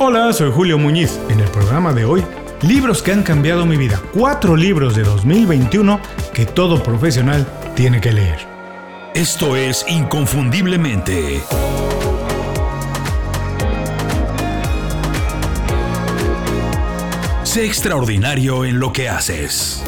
Hola, soy Julio Muñiz. En el programa de hoy, libros que han cambiado mi vida. Cuatro libros de 2021 que todo profesional tiene que leer. Esto es Inconfundiblemente. Sé extraordinario en lo que haces.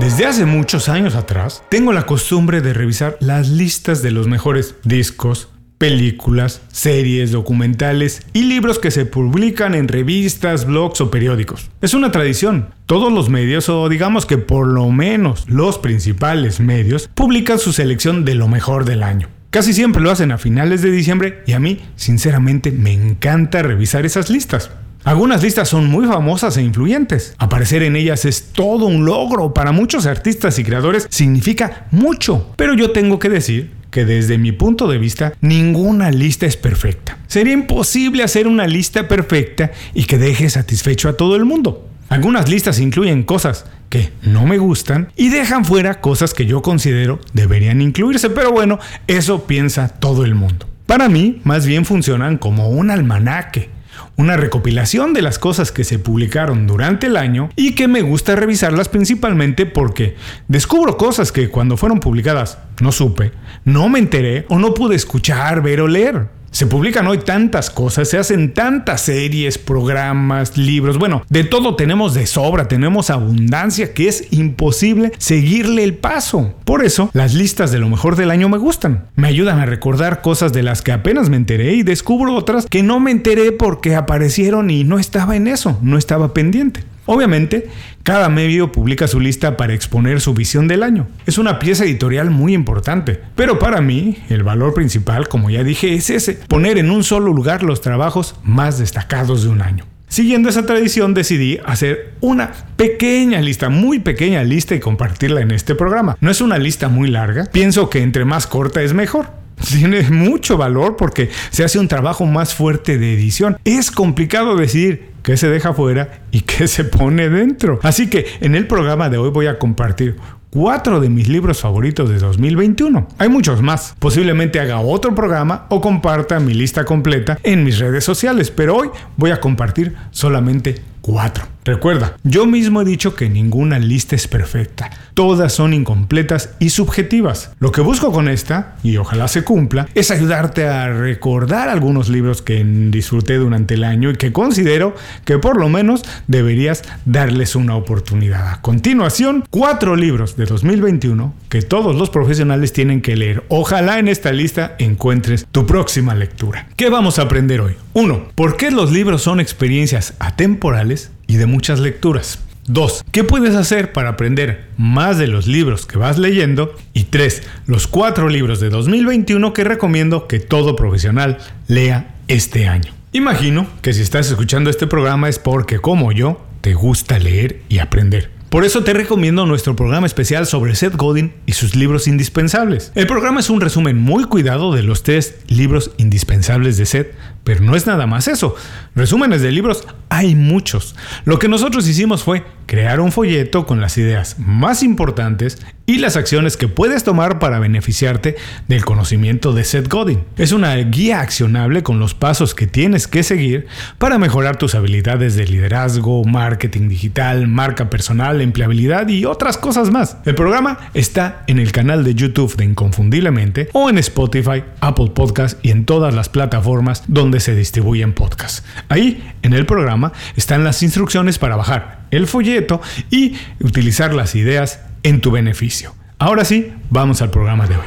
Desde hace muchos años atrás, tengo la costumbre de revisar las listas de los mejores discos, películas, series, documentales y libros que se publican en revistas, blogs o periódicos. Es una tradición. Todos los medios, o digamos que por lo menos los principales medios, publican su selección de lo mejor del año. Casi siempre lo hacen a finales de diciembre y a mí, sinceramente, me encanta revisar esas listas. Algunas listas son muy famosas e influyentes. Aparecer en ellas es todo un logro. Para muchos artistas y creadores significa mucho. Pero yo tengo que decir que desde mi punto de vista ninguna lista es perfecta. Sería imposible hacer una lista perfecta y que deje satisfecho a todo el mundo. Algunas listas incluyen cosas que no me gustan y dejan fuera cosas que yo considero deberían incluirse, pero bueno, eso piensa todo el mundo. Para mí, más bien funcionan como un almanaque una recopilación de las cosas que se publicaron durante el año y que me gusta revisarlas principalmente porque descubro cosas que cuando fueron publicadas no supe, no me enteré o no pude escuchar, ver o leer. Se publican hoy tantas cosas, se hacen tantas series, programas, libros, bueno, de todo tenemos de sobra, tenemos abundancia que es imposible seguirle el paso. Por eso, las listas de lo mejor del año me gustan. Me ayudan a recordar cosas de las que apenas me enteré y descubro otras que no me enteré porque aparecieron y no estaba en eso, no estaba pendiente. Obviamente, cada medio publica su lista para exponer su visión del año. Es una pieza editorial muy importante, pero para mí el valor principal, como ya dije, es ese, poner en un solo lugar los trabajos más destacados de un año. Siguiendo esa tradición decidí hacer una pequeña lista, muy pequeña lista y compartirla en este programa. No es una lista muy larga, pienso que entre más corta es mejor tiene mucho valor porque se hace un trabajo más fuerte de edición. Es complicado decidir qué se deja fuera y qué se pone dentro. Así que en el programa de hoy voy a compartir cuatro de mis libros favoritos de 2021. Hay muchos más. Posiblemente haga otro programa o comparta mi lista completa en mis redes sociales, pero hoy voy a compartir solamente 4. Recuerda, yo mismo he dicho que ninguna lista es perfecta, todas son incompletas y subjetivas. Lo que busco con esta, y ojalá se cumpla, es ayudarte a recordar algunos libros que disfruté durante el año y que considero que por lo menos deberías darles una oportunidad. A continuación, cuatro libros de 2021 que todos los profesionales tienen que leer. Ojalá en esta lista encuentres tu próxima lectura. ¿Qué vamos a aprender hoy? 1. ¿Por qué los libros son experiencias atemporales y de muchas lecturas? 2. ¿Qué puedes hacer para aprender más de los libros que vas leyendo? Y 3. Los cuatro libros de 2021 que recomiendo que todo profesional lea este año. Imagino que si estás escuchando este programa es porque, como yo, te gusta leer y aprender. Por eso te recomiendo nuestro programa especial sobre Seth Godin y sus libros indispensables. El programa es un resumen muy cuidado de los tres libros indispensables de Seth, pero no es nada más eso. Resúmenes de libros hay muchos. Lo que nosotros hicimos fue crear un folleto con las ideas más importantes y las acciones que puedes tomar para beneficiarte del conocimiento de Seth Godin. Es una guía accionable con los pasos que tienes que seguir para mejorar tus habilidades de liderazgo, marketing digital, marca personal, empleabilidad y otras cosas más. El programa está en el canal de YouTube de Inconfundiblemente o en Spotify, Apple Podcast y en todas las plataformas donde se distribuyen podcasts. Ahí, en el programa, están las instrucciones para bajar el folleto y utilizar las ideas en tu beneficio. Ahora sí, vamos al programa de hoy.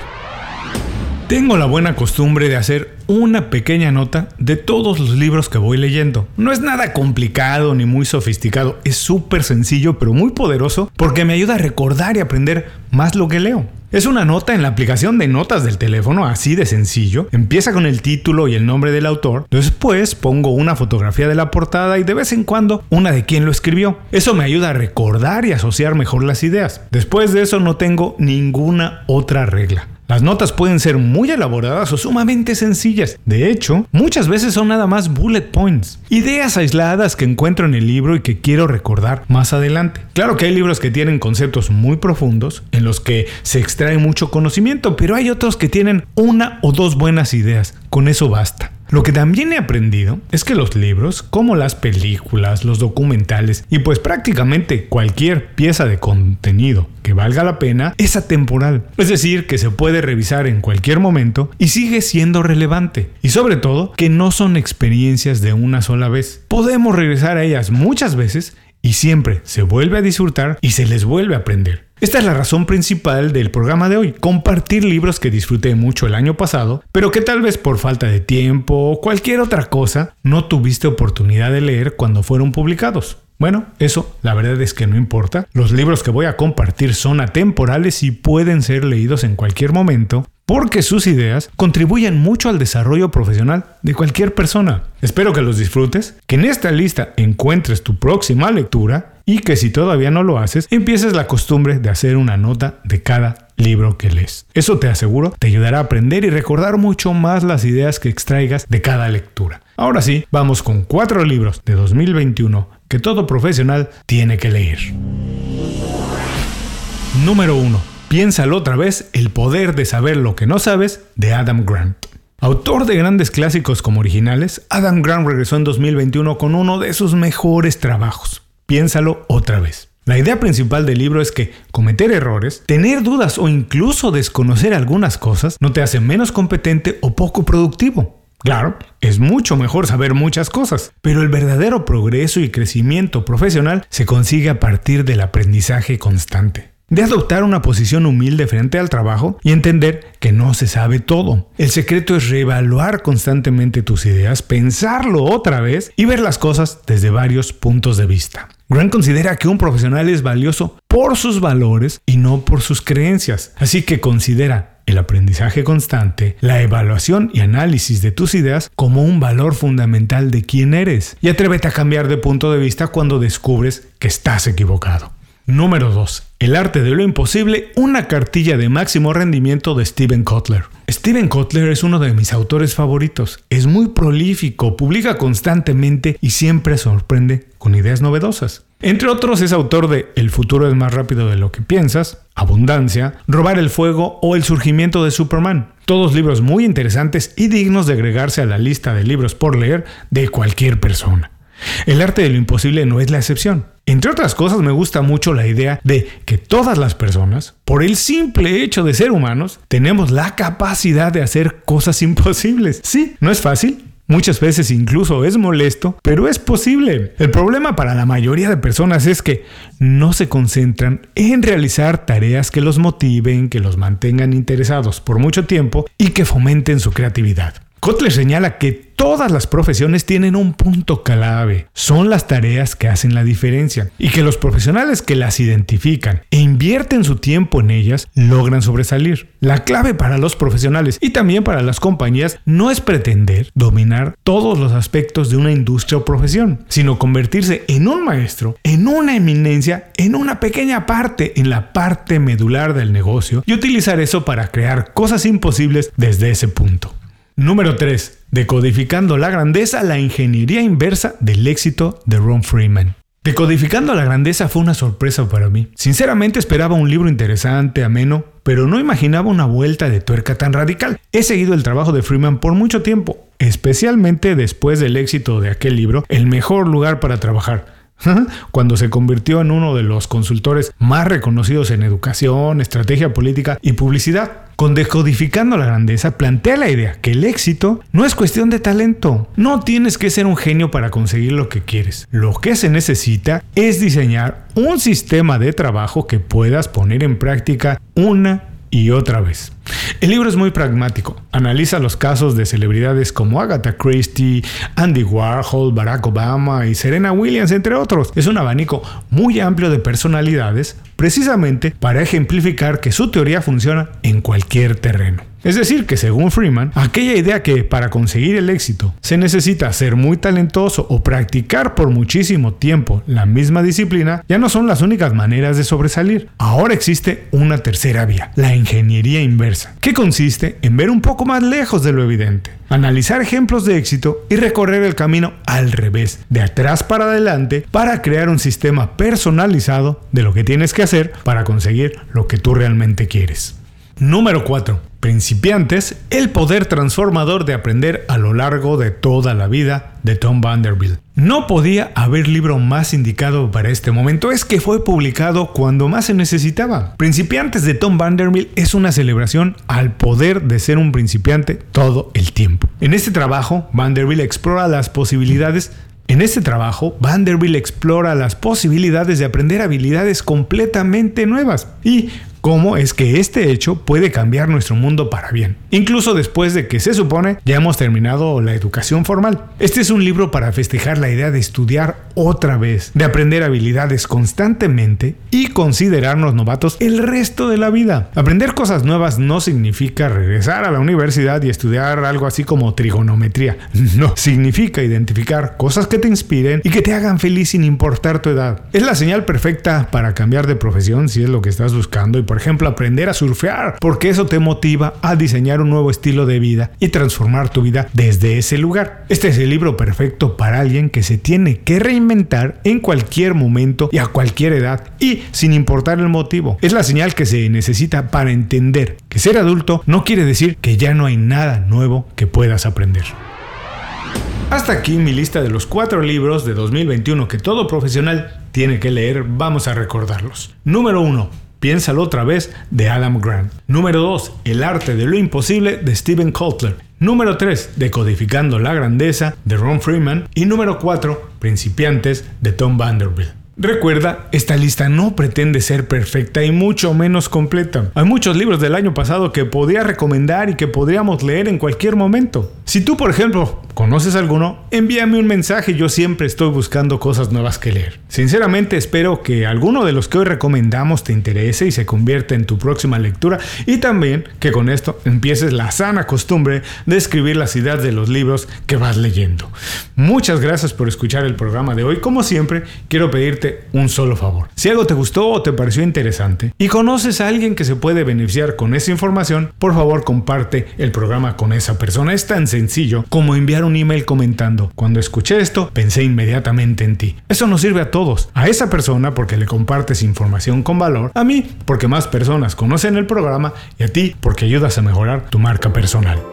Tengo la buena costumbre de hacer una pequeña nota de todos los libros que voy leyendo. No es nada complicado ni muy sofisticado, es súper sencillo pero muy poderoso porque me ayuda a recordar y aprender más lo que leo. Es una nota en la aplicación de notas del teléfono, así de sencillo. Empieza con el título y el nombre del autor. Después pongo una fotografía de la portada y de vez en cuando una de quien lo escribió. Eso me ayuda a recordar y asociar mejor las ideas. Después de eso no tengo ninguna otra regla. Las notas pueden ser muy elaboradas o sumamente sencillas. De hecho, muchas veces son nada más bullet points, ideas aisladas que encuentro en el libro y que quiero recordar más adelante. Claro que hay libros que tienen conceptos muy profundos, en los que se extrae mucho conocimiento, pero hay otros que tienen una o dos buenas ideas. Con eso basta. Lo que también he aprendido es que los libros, como las películas, los documentales y pues prácticamente cualquier pieza de contenido que valga la pena, es atemporal. Es decir, que se puede revisar en cualquier momento y sigue siendo relevante. Y sobre todo, que no son experiencias de una sola vez. Podemos regresar a ellas muchas veces y siempre se vuelve a disfrutar y se les vuelve a aprender. Esta es la razón principal del programa de hoy, compartir libros que disfruté mucho el año pasado, pero que tal vez por falta de tiempo o cualquier otra cosa no tuviste oportunidad de leer cuando fueron publicados. Bueno, eso la verdad es que no importa. Los libros que voy a compartir son atemporales y pueden ser leídos en cualquier momento porque sus ideas contribuyen mucho al desarrollo profesional de cualquier persona. Espero que los disfrutes, que en esta lista encuentres tu próxima lectura y que si todavía no lo haces, empieces la costumbre de hacer una nota de cada libro que lees. Eso te aseguro te ayudará a aprender y recordar mucho más las ideas que extraigas de cada lectura. Ahora sí, vamos con cuatro libros de 2021 que todo profesional tiene que leer. Número 1. Piénsalo otra vez, El poder de saber lo que no sabes, de Adam Grant. Autor de grandes clásicos como originales, Adam Grant regresó en 2021 con uno de sus mejores trabajos, Piénsalo otra vez. La idea principal del libro es que cometer errores, tener dudas o incluso desconocer algunas cosas no te hace menos competente o poco productivo. Claro, es mucho mejor saber muchas cosas, pero el verdadero progreso y crecimiento profesional se consigue a partir del aprendizaje constante de adoptar una posición humilde frente al trabajo y entender que no se sabe todo. El secreto es reevaluar constantemente tus ideas, pensarlo otra vez y ver las cosas desde varios puntos de vista. Grant considera que un profesional es valioso por sus valores y no por sus creencias, así que considera el aprendizaje constante, la evaluación y análisis de tus ideas como un valor fundamental de quién eres y atrévete a cambiar de punto de vista cuando descubres que estás equivocado. Número 2. El arte de lo imposible, una cartilla de máximo rendimiento de Steven Kotler. Steven Kotler es uno de mis autores favoritos. Es muy prolífico, publica constantemente y siempre sorprende con ideas novedosas. Entre otros es autor de El futuro es más rápido de lo que piensas, Abundancia, Robar el fuego o El surgimiento de Superman. Todos libros muy interesantes y dignos de agregarse a la lista de libros por leer de cualquier persona. El arte de lo imposible no es la excepción. Entre otras cosas me gusta mucho la idea de que todas las personas, por el simple hecho de ser humanos, tenemos la capacidad de hacer cosas imposibles. Sí, no es fácil, Muchas veces incluso es molesto, pero es posible. El problema para la mayoría de personas es que no se concentran en realizar tareas que los motiven, que los mantengan interesados por mucho tiempo y que fomenten su creatividad. Kotler señala que todas las profesiones tienen un punto clave, son las tareas que hacen la diferencia y que los profesionales que las identifican e invierten su tiempo en ellas logran sobresalir. La clave para los profesionales y también para las compañías no es pretender dominar todos los aspectos de una industria o profesión, sino convertirse en un maestro, en una eminencia, en una pequeña parte, en la parte medular del negocio y utilizar eso para crear cosas imposibles desde ese punto. Número 3. Decodificando la grandeza, la ingeniería inversa del éxito de Ron Freeman. Decodificando la grandeza fue una sorpresa para mí. Sinceramente esperaba un libro interesante, ameno, pero no imaginaba una vuelta de tuerca tan radical. He seguido el trabajo de Freeman por mucho tiempo, especialmente después del éxito de aquel libro, El mejor lugar para trabajar cuando se convirtió en uno de los consultores más reconocidos en educación, estrategia política y publicidad. Con Decodificando la Grandeza plantea la idea que el éxito no es cuestión de talento. No tienes que ser un genio para conseguir lo que quieres. Lo que se necesita es diseñar un sistema de trabajo que puedas poner en práctica una y otra vez. El libro es muy pragmático. Analiza los casos de celebridades como Agatha Christie, Andy Warhol, Barack Obama y Serena Williams, entre otros. Es un abanico muy amplio de personalidades, precisamente para ejemplificar que su teoría funciona en cualquier terreno. Es decir, que según Freeman, aquella idea que para conseguir el éxito se necesita ser muy talentoso o practicar por muchísimo tiempo la misma disciplina, ya no son las únicas maneras de sobresalir. Ahora existe una tercera vía, la ingeniería inversa, que consiste en ver un poco más lejos de lo evidente, analizar ejemplos de éxito y recorrer el camino al revés, de atrás para adelante, para crear un sistema personalizado de lo que tienes que hacer para conseguir lo que tú realmente quieres. Número 4. Principiantes, el poder transformador de aprender a lo largo de toda la vida de Tom Vanderbilt. No podía haber libro más indicado para este momento, es que fue publicado cuando más se necesitaba. Principiantes de Tom Vanderbilt es una celebración al poder de ser un principiante todo el tiempo. En este trabajo, Vanderbilt explora las posibilidades en este trabajo, Vanderbilt explora las posibilidades de aprender habilidades completamente nuevas y cómo es que este hecho puede cambiar nuestro mundo para bien, incluso después de que se supone ya hemos terminado la educación formal. Este es un libro para festejar la idea de estudiar otra vez, de aprender habilidades constantemente y considerarnos novatos el resto de la vida. Aprender cosas nuevas no significa regresar a la universidad y estudiar algo así como trigonometría, no, significa identificar cosas que te inspiren y que te hagan feliz sin importar tu edad. Es la señal perfecta para cambiar de profesión si es lo que estás buscando y por ejemplo, aprender a surfear, porque eso te motiva a diseñar un nuevo estilo de vida y transformar tu vida desde ese lugar. Este es el libro perfecto para alguien que se tiene que reinventar en cualquier momento y a cualquier edad y sin importar el motivo. Es la señal que se necesita para entender que ser adulto no quiere decir que ya no hay nada nuevo que puedas aprender. Hasta aquí mi lista de los cuatro libros de 2021 que todo profesional tiene que leer. Vamos a recordarlos. Número 1. Piénsalo otra vez de Adam Grant. Número 2. El arte de lo imposible de Steven Kotler. Número 3. Decodificando la grandeza de Ron Freeman. Y número 4. Principiantes de Tom Vanderbilt. Recuerda, esta lista no pretende ser perfecta y mucho menos completa. Hay muchos libros del año pasado que podría recomendar y que podríamos leer en cualquier momento. Si tú, por ejemplo, conoces alguno, envíame un mensaje, yo siempre estoy buscando cosas nuevas que leer. Sinceramente espero que alguno de los que hoy recomendamos te interese y se convierta en tu próxima lectura y también que con esto empieces la sana costumbre de escribir las ideas de los libros que vas leyendo. Muchas gracias por escuchar el programa de hoy. Como siempre, quiero pedirte un solo favor. Si algo te gustó o te pareció interesante y conoces a alguien que se puede beneficiar con esa información, por favor comparte el programa con esa persona. Es tan sencillo como un email comentando, cuando escuché esto, pensé inmediatamente en ti. Eso nos sirve a todos, a esa persona porque le compartes información con valor, a mí porque más personas conocen el programa y a ti porque ayudas a mejorar tu marca personal.